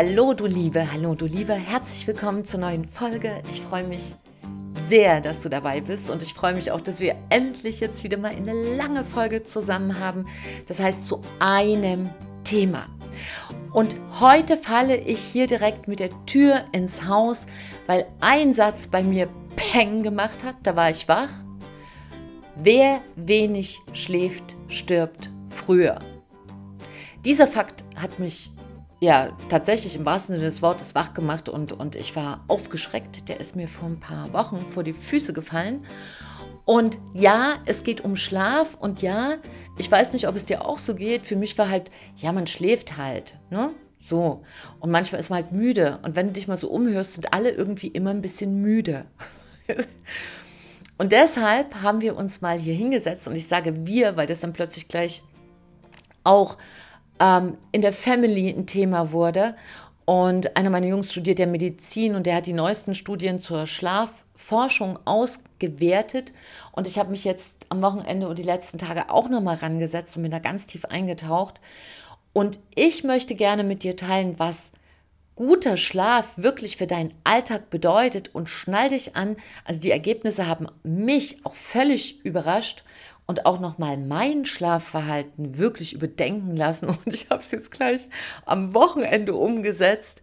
Hallo du Liebe, hallo du Liebe, herzlich willkommen zur neuen Folge. Ich freue mich sehr, dass du dabei bist und ich freue mich auch, dass wir endlich jetzt wieder mal eine lange Folge zusammen haben. Das heißt zu einem Thema. Und heute falle ich hier direkt mit der Tür ins Haus, weil ein Satz bei mir Peng gemacht hat, da war ich wach. Wer wenig schläft, stirbt früher. Dieser Fakt hat mich ja tatsächlich im wahrsten Sinne des Wortes wach gemacht und, und ich war aufgeschreckt. Der ist mir vor ein paar Wochen vor die Füße gefallen. Und ja, es geht um Schlaf und ja, ich weiß nicht, ob es dir auch so geht. Für mich war halt, ja, man schläft halt, ne? So. Und manchmal ist man halt müde. Und wenn du dich mal so umhörst, sind alle irgendwie immer ein bisschen müde. und deshalb haben wir uns mal hier hingesetzt und ich sage wir, weil das dann plötzlich gleich auch ähm, in der Family ein Thema wurde. Und einer meiner Jungs studiert ja Medizin und der hat die neuesten Studien zur Schlafforschung ausgewertet. Und ich habe mich jetzt am Wochenende und die letzten Tage auch nochmal rangesetzt und bin da ganz tief eingetaucht. Und ich möchte gerne mit dir teilen, was guter Schlaf wirklich für deinen Alltag bedeutet und schnall dich an. Also die Ergebnisse haben mich auch völlig überrascht und auch nochmal mein Schlafverhalten wirklich überdenken lassen. Und ich habe es jetzt gleich am Wochenende umgesetzt.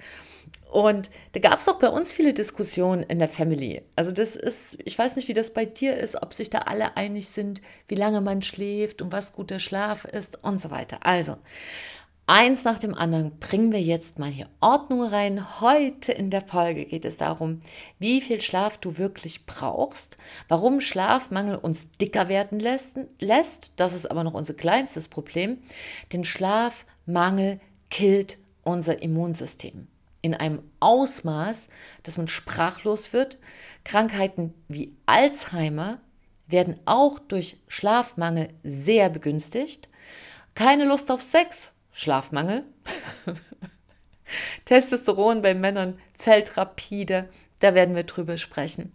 Und da gab es auch bei uns viele Diskussionen in der Family. Also das ist, ich weiß nicht, wie das bei dir ist, ob sich da alle einig sind, wie lange man schläft und was guter Schlaf ist und so weiter. Also, Eins nach dem anderen bringen wir jetzt mal hier Ordnung rein. Heute in der Folge geht es darum, wie viel Schlaf du wirklich brauchst, warum Schlafmangel uns dicker werden lässt. Das ist aber noch unser kleinstes Problem, denn Schlafmangel killt unser Immunsystem in einem Ausmaß, dass man sprachlos wird. Krankheiten wie Alzheimer werden auch durch Schlafmangel sehr begünstigt. Keine Lust auf Sex Schlafmangel. Testosteron bei Männern fällt rapide. Da werden wir drüber sprechen.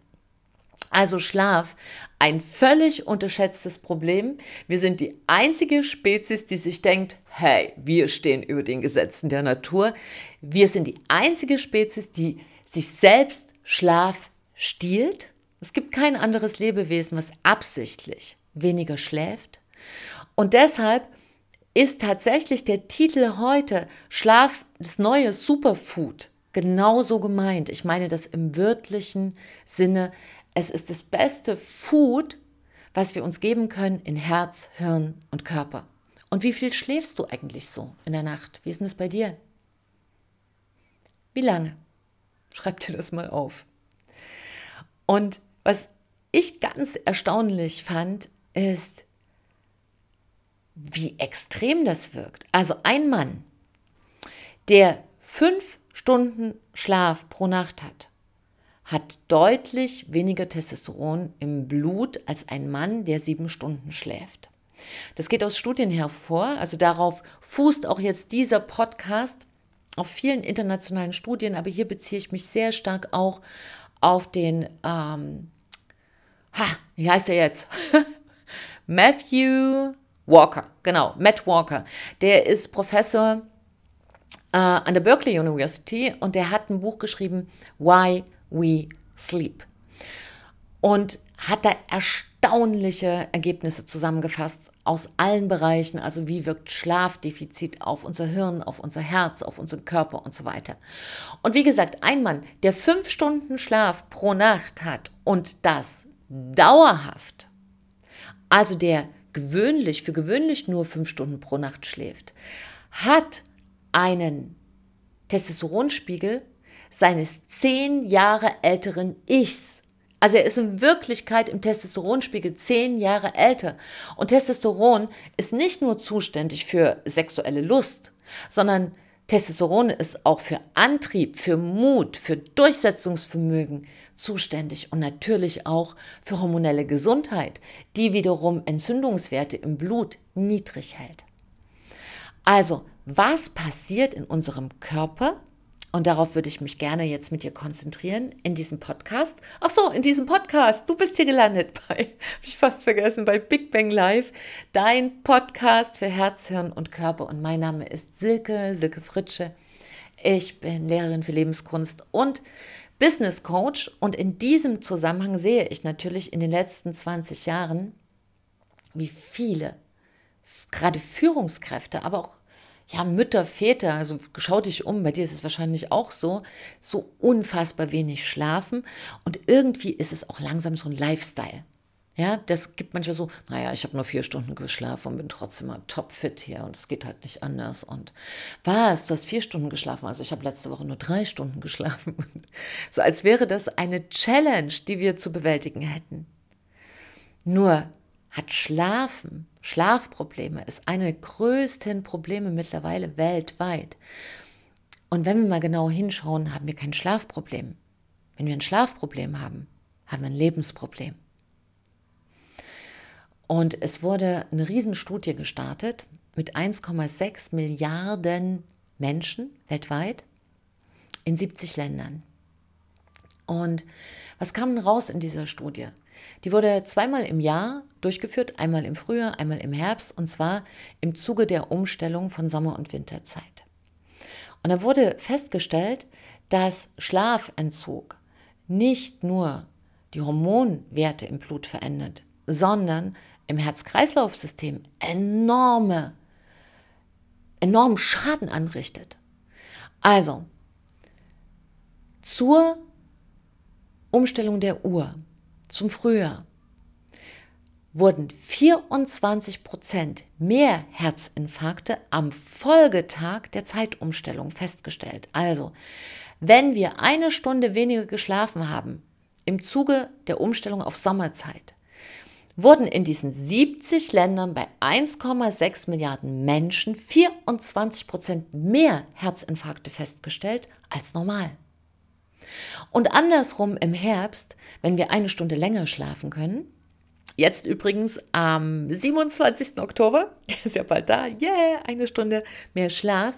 Also Schlaf, ein völlig unterschätztes Problem. Wir sind die einzige Spezies, die sich denkt, hey, wir stehen über den Gesetzen der Natur. Wir sind die einzige Spezies, die sich selbst Schlaf stiehlt. Es gibt kein anderes Lebewesen, was absichtlich weniger schläft. Und deshalb ist tatsächlich der Titel heute Schlaf, das neue Superfood, genauso gemeint. Ich meine das im wörtlichen Sinne. Es ist das beste Food, was wir uns geben können in Herz, Hirn und Körper. Und wie viel schläfst du eigentlich so in der Nacht? Wie ist denn das bei dir? Wie lange? Schreib dir das mal auf. Und was ich ganz erstaunlich fand, ist, wie extrem das wirkt. Also ein Mann, der fünf Stunden Schlaf pro Nacht hat, hat deutlich weniger Testosteron im Blut als ein Mann, der sieben Stunden schläft. Das geht aus Studien hervor, also darauf fußt auch jetzt dieser Podcast auf vielen internationalen Studien, aber hier beziehe ich mich sehr stark auch auf den, ähm, ha, wie heißt er jetzt? Matthew Walker, genau, Matt Walker. Der ist Professor äh, an der Berkeley University und der hat ein Buch geschrieben, Why We Sleep. Und hat da erstaunliche Ergebnisse zusammengefasst aus allen Bereichen, also wie wirkt Schlafdefizit auf unser Hirn, auf unser Herz, auf unseren Körper und so weiter. Und wie gesagt, ein Mann, der fünf Stunden Schlaf pro Nacht hat und das dauerhaft, also der gewöhnlich, für gewöhnlich nur fünf Stunden pro Nacht schläft, hat einen Testosteronspiegel seines zehn Jahre älteren Ichs. Also er ist in Wirklichkeit im Testosteronspiegel zehn Jahre älter. Und Testosteron ist nicht nur zuständig für sexuelle Lust, sondern Testosteron ist auch für Antrieb, für Mut, für Durchsetzungsvermögen zuständig und natürlich auch für hormonelle Gesundheit, die wiederum Entzündungswerte im Blut niedrig hält. Also, was passiert in unserem Körper, und darauf würde ich mich gerne jetzt mit dir konzentrieren in diesem Podcast. Ach so, in diesem Podcast. Du bist hier gelandet bei, habe ich fast vergessen, bei Big Bang Live, dein Podcast für Herz, Hirn und Körper. Und mein Name ist Silke, Silke Fritsche. Ich bin Lehrerin für Lebenskunst und Business Coach und in diesem Zusammenhang sehe ich natürlich in den letzten 20 Jahren, wie viele, gerade Führungskräfte, aber auch ja, Mütter, Väter, also schau dich um, bei dir ist es wahrscheinlich auch so, so unfassbar wenig schlafen und irgendwie ist es auch langsam so ein Lifestyle. Ja, das gibt manchmal so, naja, ich habe nur vier Stunden geschlafen und bin trotzdem mal topfit hier und es geht halt nicht anders. Und was, du hast vier Stunden geschlafen, also ich habe letzte Woche nur drei Stunden geschlafen. so als wäre das eine Challenge, die wir zu bewältigen hätten. Nur hat Schlafen, Schlafprobleme, ist eine der größten Probleme mittlerweile weltweit. Und wenn wir mal genau hinschauen, haben wir kein Schlafproblem. Wenn wir ein Schlafproblem haben, haben wir ein Lebensproblem. Und es wurde eine Riesenstudie gestartet mit 1,6 Milliarden Menschen weltweit in 70 Ländern. Und was kam raus in dieser Studie? Die wurde zweimal im Jahr durchgeführt, einmal im Frühjahr, einmal im Herbst, und zwar im Zuge der Umstellung von Sommer- und Winterzeit. Und da wurde festgestellt, dass Schlafentzug nicht nur die Hormonwerte im Blut verändert, sondern im Herz-Kreislauf-System enorme, enormen Schaden anrichtet. Also, zur Umstellung der Uhr zum Frühjahr wurden 24 Prozent mehr Herzinfarkte am Folgetag der Zeitumstellung festgestellt. Also, wenn wir eine Stunde weniger geschlafen haben im Zuge der Umstellung auf Sommerzeit, wurden in diesen 70 Ländern bei 1,6 Milliarden Menschen 24 Prozent mehr Herzinfarkte festgestellt als normal. Und andersrum im Herbst, wenn wir eine Stunde länger schlafen können, jetzt übrigens am 27. Oktober, der ist ja bald da, yeah, eine Stunde mehr Schlaf,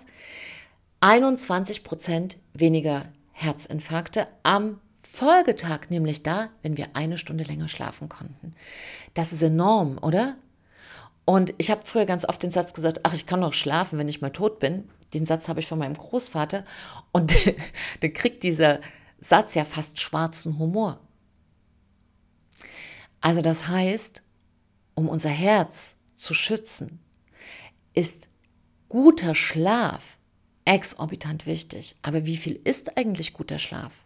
21 Prozent weniger Herzinfarkte am Folgetag, nämlich da, wenn wir eine Stunde länger schlafen konnten. Das ist enorm, oder? Und ich habe früher ganz oft den Satz gesagt, ach, ich kann doch schlafen, wenn ich mal tot bin. Den Satz habe ich von meinem Großvater. Und dann kriegt dieser Satz ja fast schwarzen Humor. Also das heißt, um unser Herz zu schützen, ist guter Schlaf exorbitant wichtig. Aber wie viel ist eigentlich guter Schlaf?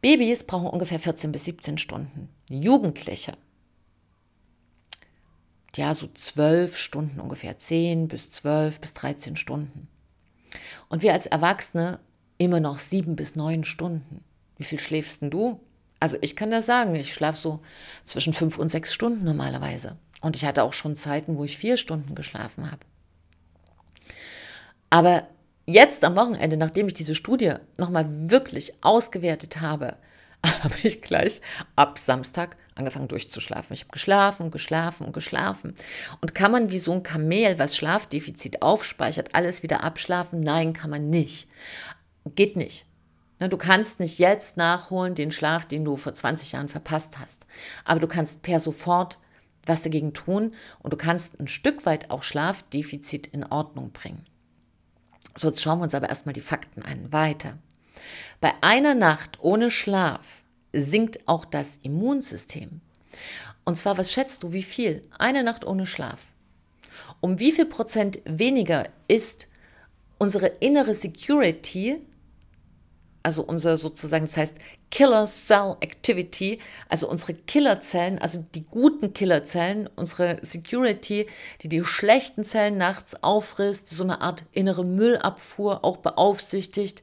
Babys brauchen ungefähr 14 bis 17 Stunden. Jugendliche, ja, so 12 Stunden ungefähr, 10 bis 12 bis 13 Stunden. Und wir als Erwachsene immer noch sieben bis neun Stunden. Wie viel schläfst denn du? Also ich kann das sagen, ich schlafe so zwischen fünf und sechs Stunden normalerweise. Und ich hatte auch schon Zeiten, wo ich vier Stunden geschlafen habe. Aber jetzt am Wochenende, nachdem ich diese Studie nochmal wirklich ausgewertet habe, habe ich gleich ab Samstag angefangen durchzuschlafen. Ich habe geschlafen, geschlafen und geschlafen. Und kann man wie so ein Kamel, was Schlafdefizit aufspeichert, alles wieder abschlafen? Nein, kann man nicht. Geht nicht. Ne, du kannst nicht jetzt nachholen den Schlaf, den du vor 20 Jahren verpasst hast. Aber du kannst per sofort was dagegen tun und du kannst ein Stück weit auch Schlafdefizit in Ordnung bringen. So, jetzt schauen wir uns aber erstmal die Fakten an. Weiter. Bei einer Nacht ohne Schlaf sinkt auch das Immunsystem. Und zwar, was schätzt du, wie viel? Eine Nacht ohne Schlaf. Um wie viel Prozent weniger ist unsere innere Security also unser sozusagen, das heißt Killer Cell Activity, also unsere Killerzellen, also die guten Killerzellen, unsere Security, die die schlechten Zellen nachts auffrisst, so eine Art innere Müllabfuhr auch beaufsichtigt.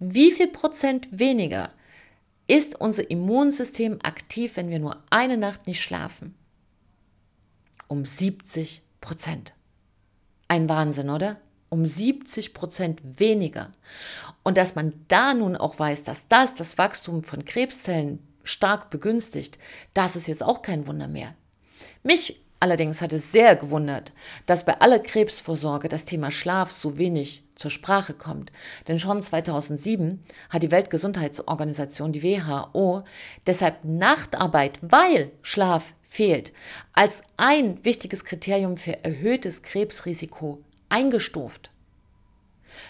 Wie viel Prozent weniger ist unser Immunsystem aktiv, wenn wir nur eine Nacht nicht schlafen? Um 70 Prozent. Ein Wahnsinn, oder? um 70 Prozent weniger. Und dass man da nun auch weiß, dass das das Wachstum von Krebszellen stark begünstigt, das ist jetzt auch kein Wunder mehr. Mich allerdings hat es sehr gewundert, dass bei aller Krebsvorsorge das Thema Schlaf so wenig zur Sprache kommt. Denn schon 2007 hat die Weltgesundheitsorganisation, die WHO, deshalb Nachtarbeit, weil Schlaf fehlt, als ein wichtiges Kriterium für erhöhtes Krebsrisiko eingestuft.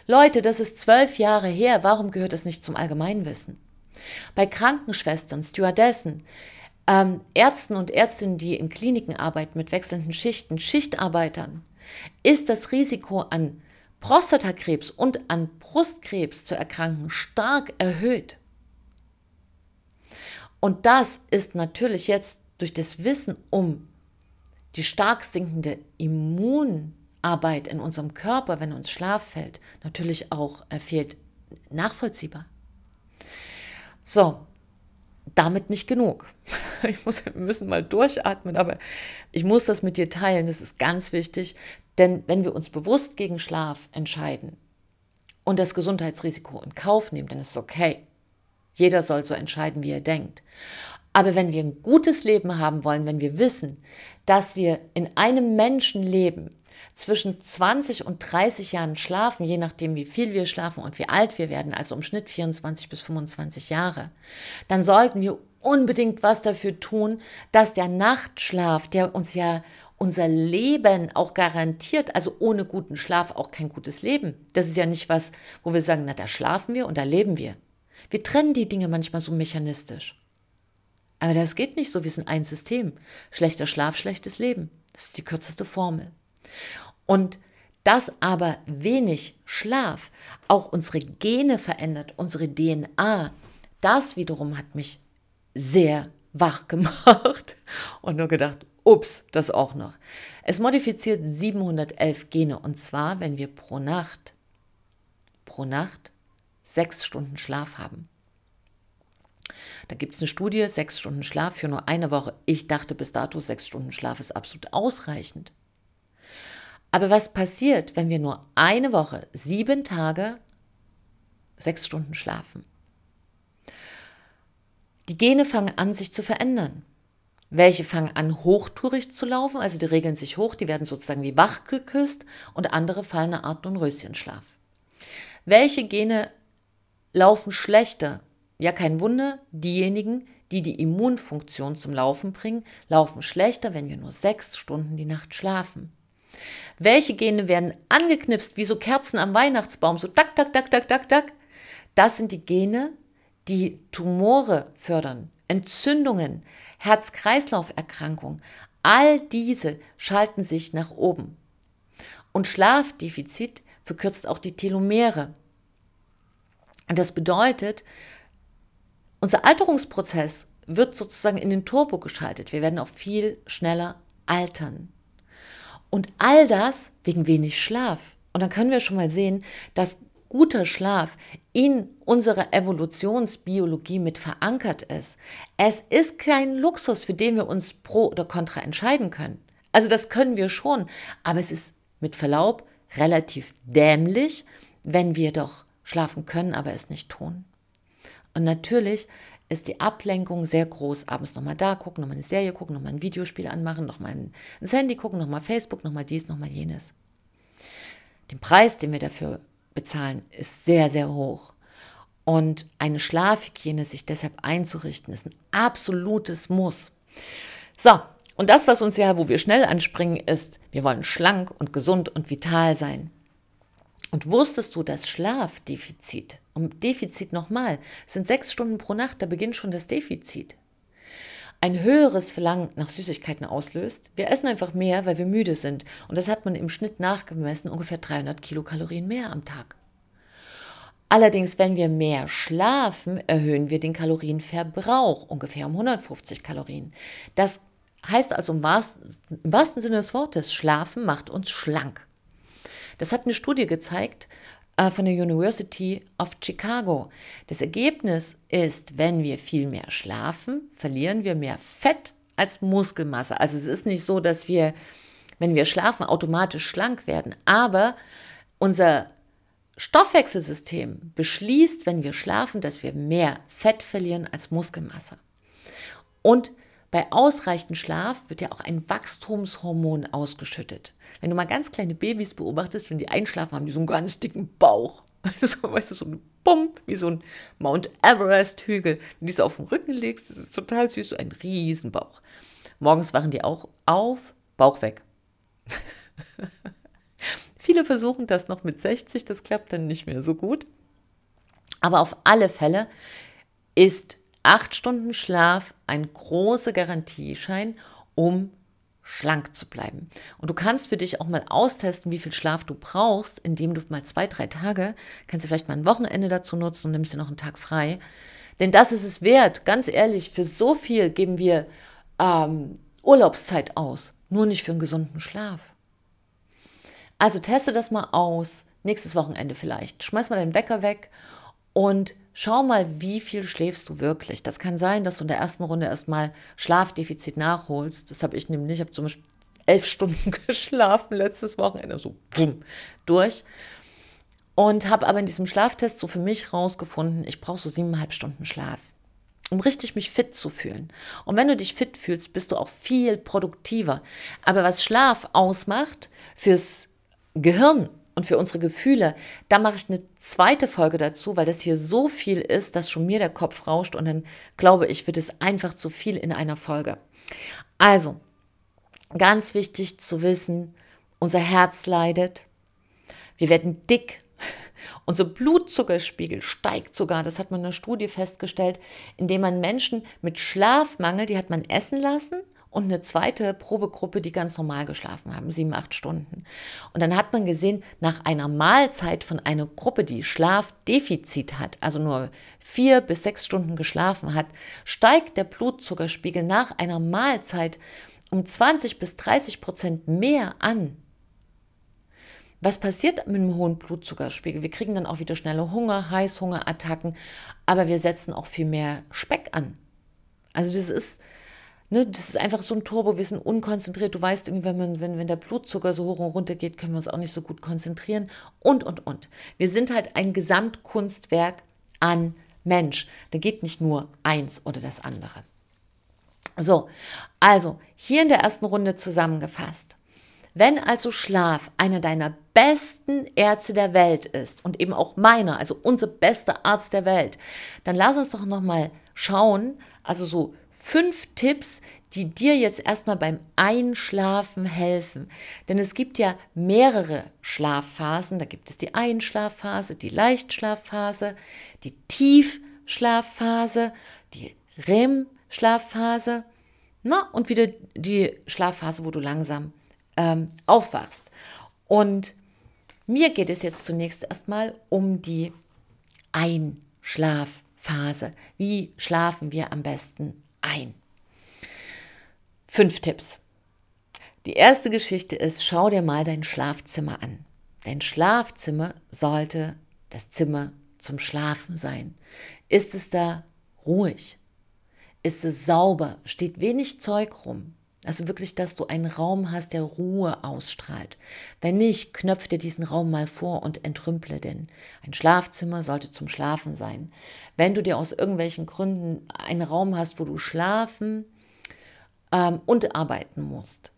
Leute, das ist zwölf Jahre her. Warum gehört das nicht zum Allgemeinwissen? Bei Krankenschwestern, Stewardessen, ähm, Ärzten und Ärztinnen, die in Kliniken arbeiten mit wechselnden Schichten, Schichtarbeitern, ist das Risiko an Prostatakrebs und an Brustkrebs zu erkranken stark erhöht. Und das ist natürlich jetzt durch das Wissen um die stark sinkende Immunarbeit in unserem Körper, wenn uns Schlaf fällt, natürlich auch äh, fehlt, nachvollziehbar. So, damit nicht genug. Ich muss, wir müssen mal durchatmen, aber ich muss das mit dir teilen, das ist ganz wichtig, denn wenn wir uns bewusst gegen Schlaf entscheiden und das Gesundheitsrisiko in Kauf nehmen, dann ist es okay. Jeder soll so entscheiden, wie er denkt. Aber wenn wir ein gutes Leben haben wollen, wenn wir wissen, dass wir in einem Menschen leben, zwischen 20 und 30 Jahren schlafen, je nachdem, wie viel wir schlafen und wie alt wir werden, also im Schnitt 24 bis 25 Jahre, dann sollten wir unbedingt was dafür tun, dass der Nachtschlaf, der uns ja unser Leben auch garantiert, also ohne guten Schlaf auch kein gutes Leben. Das ist ja nicht was, wo wir sagen, na, da schlafen wir und da leben wir. Wir trennen die Dinge manchmal so mechanistisch. Aber das geht nicht so, wir sind ein System. Schlechter Schlaf, schlechtes Leben. Das ist die kürzeste Formel. Und dass aber wenig Schlaf auch unsere Gene verändert, unsere DNA, das wiederum hat mich sehr wach gemacht und nur gedacht, ups, das auch noch. Es modifiziert 711 Gene und zwar, wenn wir pro Nacht, pro Nacht sechs Stunden Schlaf haben. Da gibt es eine Studie, sechs Stunden Schlaf für nur eine Woche. Ich dachte bis dato, sechs Stunden Schlaf ist absolut ausreichend. Aber was passiert, wenn wir nur eine Woche, sieben Tage, sechs Stunden schlafen? Die Gene fangen an, sich zu verändern. Welche fangen an, hochtourig zu laufen, also die regeln sich hoch, die werden sozusagen wie wach geküsst und andere fallen eine Art Röschenschlaf. Welche Gene laufen schlechter? Ja, kein Wunder, diejenigen, die die Immunfunktion zum Laufen bringen, laufen schlechter, wenn wir nur sechs Stunden die Nacht schlafen. Welche Gene werden angeknipst wie so Kerzen am Weihnachtsbaum, so tak, tak, tak, tak, tak, tak? Das sind die Gene, die Tumore fördern, Entzündungen, Herz-Kreislauf-Erkrankungen. All diese schalten sich nach oben. Und Schlafdefizit verkürzt auch die Telomere. Das bedeutet, unser Alterungsprozess wird sozusagen in den Turbo geschaltet. Wir werden auch viel schneller altern. Und all das wegen wenig Schlaf. Und dann können wir schon mal sehen, dass guter Schlaf in unserer Evolutionsbiologie mit verankert ist. Es ist kein Luxus, für den wir uns pro oder contra entscheiden können. Also das können wir schon, aber es ist mit Verlaub relativ dämlich, wenn wir doch schlafen können, aber es nicht tun. Und natürlich ist die Ablenkung sehr groß. Abends nochmal da gucken, nochmal eine Serie gucken, nochmal ein Videospiel anmachen, nochmal ein, Handy gucken, nochmal Facebook, nochmal dies, nochmal jenes. Den Preis, den wir dafür bezahlen, ist sehr, sehr hoch. Und eine Schlafhygiene sich deshalb einzurichten, ist ein absolutes Muss. So, und das, was uns ja, wo wir schnell anspringen, ist, wir wollen schlank und gesund und vital sein. Und wusstest du, dass Schlafdefizit, und Defizit nochmal, sind sechs Stunden pro Nacht, da beginnt schon das Defizit, ein höheres Verlangen nach Süßigkeiten auslöst. Wir essen einfach mehr, weil wir müde sind. Und das hat man im Schnitt nachgemessen, ungefähr 300 Kilokalorien mehr am Tag. Allerdings, wenn wir mehr schlafen, erhöhen wir den Kalorienverbrauch ungefähr um 150 Kalorien. Das heißt also im wahrsten, im wahrsten Sinne des Wortes, Schlafen macht uns schlank. Das hat eine Studie gezeigt äh, von der University of Chicago. Das Ergebnis ist, wenn wir viel mehr schlafen, verlieren wir mehr Fett als Muskelmasse. Also es ist nicht so, dass wir, wenn wir schlafen, automatisch schlank werden, aber unser Stoffwechselsystem beschließt, wenn wir schlafen, dass wir mehr Fett verlieren als Muskelmasse. Und bei ausreichend Schlaf wird ja auch ein Wachstumshormon ausgeschüttet. Wenn du mal ganz kleine Babys beobachtest, wenn die einschlafen, haben die so einen ganz dicken Bauch. Also, weißt du, so ein Pump, wie so ein Mount Everest-Hügel. Wenn du so auf den Rücken legst, das ist total süß, so ein Riesenbauch. Morgens wachen die auch auf, Bauch weg. Viele versuchen das noch mit 60, das klappt dann nicht mehr so gut. Aber auf alle Fälle ist acht Stunden Schlaf ein großer Garantieschein, um schlank zu bleiben. Und du kannst für dich auch mal austesten, wie viel Schlaf du brauchst, indem du mal zwei, drei Tage, kannst du vielleicht mal ein Wochenende dazu nutzen und nimmst dir noch einen Tag frei. Denn das ist es wert, ganz ehrlich, für so viel geben wir ähm, Urlaubszeit aus, nur nicht für einen gesunden Schlaf. Also teste das mal aus, nächstes Wochenende vielleicht. Schmeiß mal deinen Wecker weg und schau mal, wie viel schläfst du wirklich. Das kann sein, dass du in der ersten Runde erstmal Schlafdefizit nachholst. Das habe ich nämlich, ich habe zum Beispiel elf Stunden geschlafen letztes Wochenende, so bumm, durch. Und habe aber in diesem Schlaftest so für mich rausgefunden, ich brauche so siebeneinhalb Stunden Schlaf, um richtig mich fit zu fühlen. Und wenn du dich fit fühlst, bist du auch viel produktiver. Aber was Schlaf ausmacht fürs Gehirn und für unsere Gefühle, da mache ich eine zweite Folge dazu, weil das hier so viel ist, dass schon mir der Kopf rauscht und dann glaube ich, wird es einfach zu viel in einer Folge. Also, ganz wichtig zu wissen, unser Herz leidet, wir werden dick, unser Blutzuckerspiegel steigt sogar, das hat man in einer Studie festgestellt, indem man Menschen mit Schlafmangel, die hat man essen lassen und eine zweite Probegruppe, die ganz normal geschlafen haben, sieben, acht Stunden. Und dann hat man gesehen, nach einer Mahlzeit von einer Gruppe, die Schlafdefizit hat, also nur vier bis sechs Stunden geschlafen hat, steigt der Blutzuckerspiegel nach einer Mahlzeit um 20 bis 30 Prozent mehr an. Was passiert mit einem hohen Blutzuckerspiegel? Wir kriegen dann auch wieder schnelle Hunger, Heißhungerattacken, aber wir setzen auch viel mehr Speck an. Also das ist Ne, das ist einfach so ein Turbo, wir sind unkonzentriert. Du weißt wenn, man, wenn, wenn der Blutzucker so hoch und runter geht, können wir uns auch nicht so gut konzentrieren. Und, und, und. Wir sind halt ein Gesamtkunstwerk an Mensch. Da geht nicht nur eins oder das andere. So, also hier in der ersten Runde zusammengefasst. Wenn also Schlaf einer deiner besten Ärzte der Welt ist und eben auch meiner, also unser bester Arzt der Welt, dann lass uns doch noch mal schauen, also so fünf Tipps, die dir jetzt erstmal beim Einschlafen helfen. Denn es gibt ja mehrere Schlafphasen. Da gibt es die Einschlafphase, die Leichtschlafphase, die Tiefschlafphase, die REM-Schlafphase und wieder die Schlafphase, wo du langsam ähm, aufwachst. Und mir geht es jetzt zunächst erstmal um die Einschlafphase. Wie schlafen wir am besten ein. Fünf Tipps. Die erste Geschichte ist, schau dir mal dein Schlafzimmer an. Dein Schlafzimmer sollte das Zimmer zum Schlafen sein. Ist es da ruhig? Ist es sauber? Steht wenig Zeug rum? Also wirklich, dass du einen Raum hast, der Ruhe ausstrahlt. Wenn nicht, knöpf dir diesen Raum mal vor und entrümple den. Ein Schlafzimmer sollte zum Schlafen sein. Wenn du dir aus irgendwelchen Gründen einen Raum hast, wo du schlafen ähm, und arbeiten musst,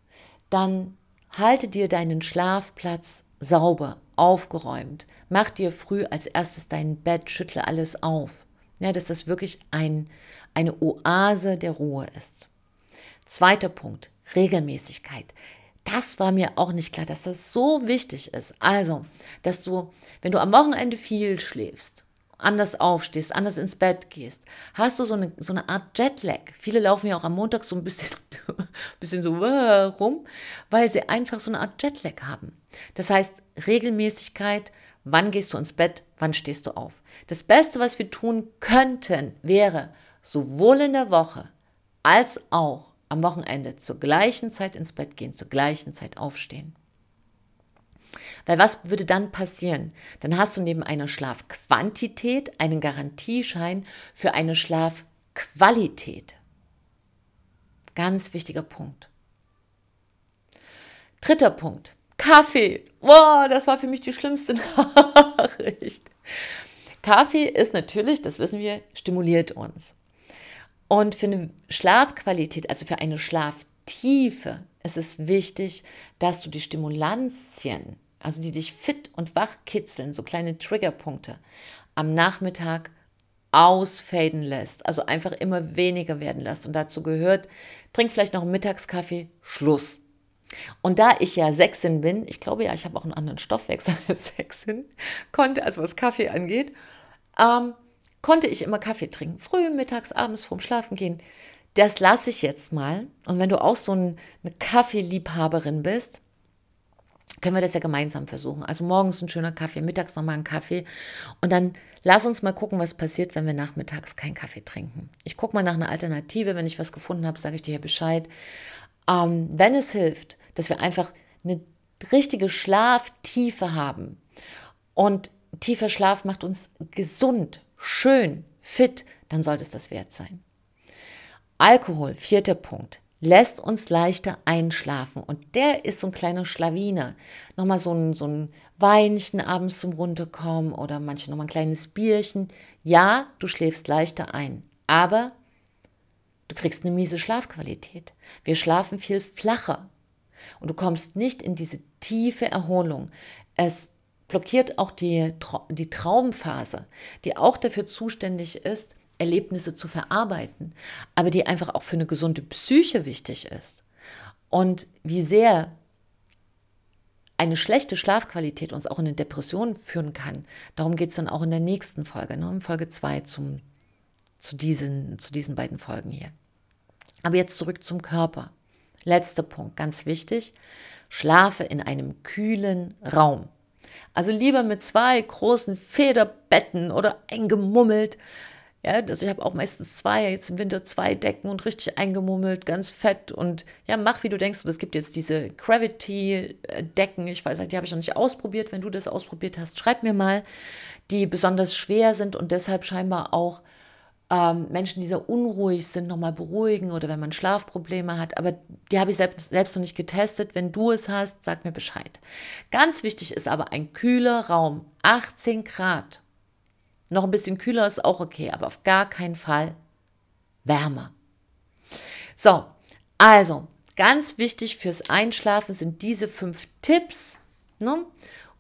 dann halte dir deinen Schlafplatz sauber, aufgeräumt. Mach dir früh als erstes dein Bett, schüttle alles auf. Ja, dass das wirklich ein, eine Oase der Ruhe ist. Zweiter Punkt, Regelmäßigkeit. Das war mir auch nicht klar, dass das so wichtig ist. Also, dass du, wenn du am Wochenende viel schläfst, anders aufstehst, anders ins Bett gehst, hast du so eine, so eine Art Jetlag. Viele laufen ja auch am Montag so ein bisschen, bisschen so rum, weil sie einfach so eine Art Jetlag haben. Das heißt, Regelmäßigkeit, wann gehst du ins Bett, wann stehst du auf. Das Beste, was wir tun könnten, wäre sowohl in der Woche als auch am Wochenende zur gleichen Zeit ins Bett gehen, zur gleichen Zeit aufstehen. Weil was würde dann passieren? Dann hast du neben einer Schlafquantität einen Garantieschein für eine Schlafqualität. Ganz wichtiger Punkt. Dritter Punkt. Kaffee. Wow, das war für mich die schlimmste Nachricht. Kaffee ist natürlich, das wissen wir, stimuliert uns. Und für eine Schlafqualität, also für eine Schlaftiefe, ist es wichtig, dass du die Stimulantien, also die dich fit und wach kitzeln, so kleine Triggerpunkte, am Nachmittag ausfaden lässt, also einfach immer weniger werden lässt. Und dazu gehört, trink vielleicht noch einen Mittagskaffee, Schluss. Und da ich ja Sechsin bin, ich glaube ja, ich habe auch einen anderen Stoffwechsel als Sechsin, konnte, also was Kaffee angeht, ähm, konnte ich immer Kaffee trinken. Früh, mittags, abends vorm Schlafen gehen. Das lasse ich jetzt mal. Und wenn du auch so ein, eine Kaffeeliebhaberin bist, können wir das ja gemeinsam versuchen. Also morgens ein schöner Kaffee, mittags nochmal ein Kaffee. Und dann lass uns mal gucken, was passiert, wenn wir nachmittags keinen Kaffee trinken. Ich gucke mal nach einer Alternative. Wenn ich was gefunden habe, sage ich dir hier Bescheid. Ähm, wenn es hilft, dass wir einfach eine richtige Schlaftiefe haben. Und tiefer Schlaf macht uns gesund, schön, fit, dann sollte es das wert sein. Alkohol, vierter Punkt, lässt uns leichter einschlafen. Und der ist so ein kleiner Schlawiner. Nochmal so ein, so ein Weinchen abends zum Runterkommen oder manche nochmal ein kleines Bierchen. Ja, du schläfst leichter ein, aber du kriegst eine miese Schlafqualität. Wir schlafen viel flacher und du kommst nicht in diese tiefe Erholung. Es blockiert auch die, die Traumphase, die auch dafür zuständig ist, Erlebnisse zu verarbeiten, aber die einfach auch für eine gesunde Psyche wichtig ist. Und wie sehr eine schlechte Schlafqualität uns auch in eine Depression führen kann, darum geht es dann auch in der nächsten Folge, ne, in Folge 2 zu, diesen, zu diesen beiden Folgen hier. Aber jetzt zurück zum Körper. Letzter Punkt, ganz wichtig. Schlafe in einem kühlen Raum. Also lieber mit zwei großen Federbetten oder eingemummelt. Ja, also ich habe auch meistens zwei, jetzt im Winter zwei Decken und richtig eingemummelt, ganz fett und ja, mach wie du denkst. Und es gibt jetzt diese Gravity-Decken, ich weiß, die habe ich noch nicht ausprobiert. Wenn du das ausprobiert hast, schreib mir mal, die besonders schwer sind und deshalb scheinbar auch ähm, Menschen, die sehr unruhig sind, nochmal beruhigen oder wenn man Schlafprobleme hat. Aber die habe ich selbst, selbst noch nicht getestet. Wenn du es hast, sag mir Bescheid. Ganz wichtig ist aber ein kühler Raum, 18 Grad. Noch ein bisschen kühler ist auch okay, aber auf gar keinen Fall wärmer. So, also ganz wichtig fürs Einschlafen sind diese fünf Tipps. Ne?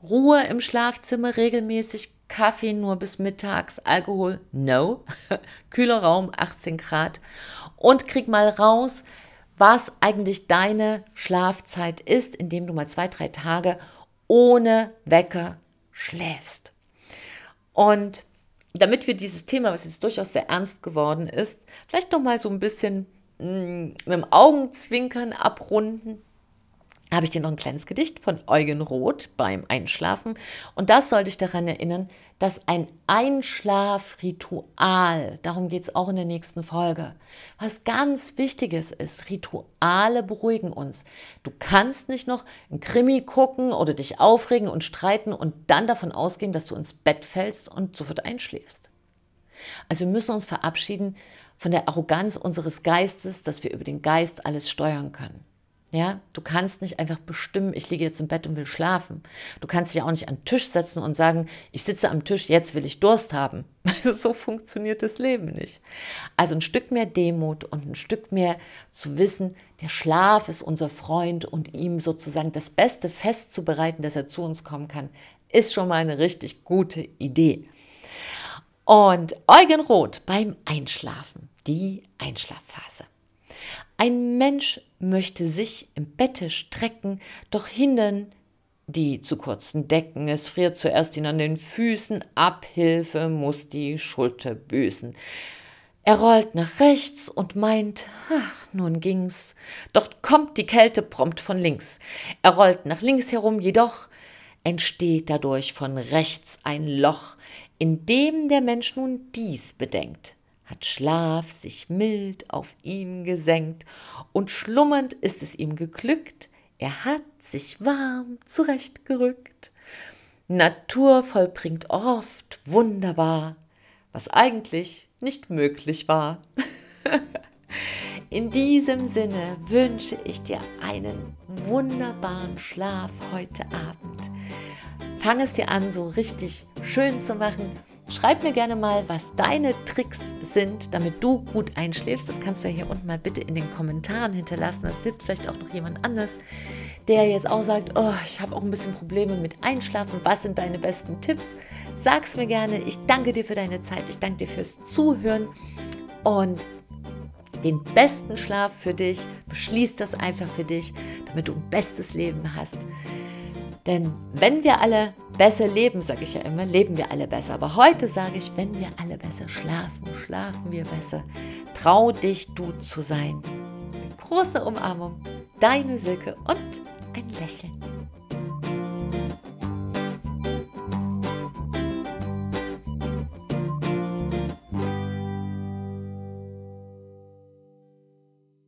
Ruhe im Schlafzimmer regelmäßig, Kaffee nur bis mittags, Alkohol no, kühler Raum 18 Grad und krieg mal raus, was eigentlich deine Schlafzeit ist, indem du mal zwei, drei Tage ohne Wecker schläfst. Und damit wir dieses Thema, was jetzt durchaus sehr ernst geworden ist, vielleicht noch mal so ein bisschen mm, mit dem Augenzwinkern abrunden, habe ich dir noch ein kleines Gedicht von Eugen Roth beim Einschlafen. Und das soll dich daran erinnern, dass ein Einschlafritual, darum geht es auch in der nächsten Folge, was ganz Wichtiges ist. Rituale beruhigen uns. Du kannst nicht noch ein Krimi gucken oder dich aufregen und streiten und dann davon ausgehen, dass du ins Bett fällst und sofort einschläfst. Also wir müssen uns verabschieden von der Arroganz unseres Geistes, dass wir über den Geist alles steuern können. Ja, du kannst nicht einfach bestimmen, ich liege jetzt im Bett und will schlafen. Du kannst dich auch nicht an den Tisch setzen und sagen, ich sitze am Tisch, jetzt will ich Durst haben. so funktioniert das Leben nicht. Also ein Stück mehr Demut und ein Stück mehr zu wissen, der Schlaf ist unser Freund und ihm sozusagen das Beste festzubereiten, dass er zu uns kommen kann, ist schon mal eine richtig gute Idee. Und Eugen Roth beim Einschlafen, die Einschlafphase. Ein Mensch möchte sich im Bette strecken, doch hindern die zu kurzen Decken. Es friert zuerst ihn an den Füßen, Abhilfe muss die Schulter büßen. Er rollt nach rechts und meint, ach, nun ging's. Doch kommt die Kälte prompt von links. Er rollt nach links herum, jedoch entsteht dadurch von rechts ein Loch, in dem der Mensch nun dies bedenkt hat Schlaf sich mild auf ihn gesenkt, und schlummernd ist es ihm geglückt, er hat sich warm zurechtgerückt. Natur vollbringt oft wunderbar, was eigentlich nicht möglich war. In diesem Sinne wünsche ich dir einen wunderbaren Schlaf heute Abend. Fang es dir an, so richtig schön zu machen Schreib mir gerne mal, was deine Tricks sind, damit du gut einschläfst. Das kannst du ja hier unten mal bitte in den Kommentaren hinterlassen. Das hilft vielleicht auch noch jemand anders, der jetzt auch sagt, oh, ich habe auch ein bisschen Probleme mit Einschlafen. Was sind deine besten Tipps? Sag's mir gerne. Ich danke dir für deine Zeit. Ich danke dir fürs Zuhören und den besten Schlaf für dich. Beschließ das einfach für dich, damit du ein bestes Leben hast. Denn wenn wir alle besser leben, sage ich ja immer, leben wir alle besser. Aber heute sage ich, wenn wir alle besser schlafen, schlafen wir besser. Trau dich, du zu sein. Eine große Umarmung, deine Silke und ein Lächeln.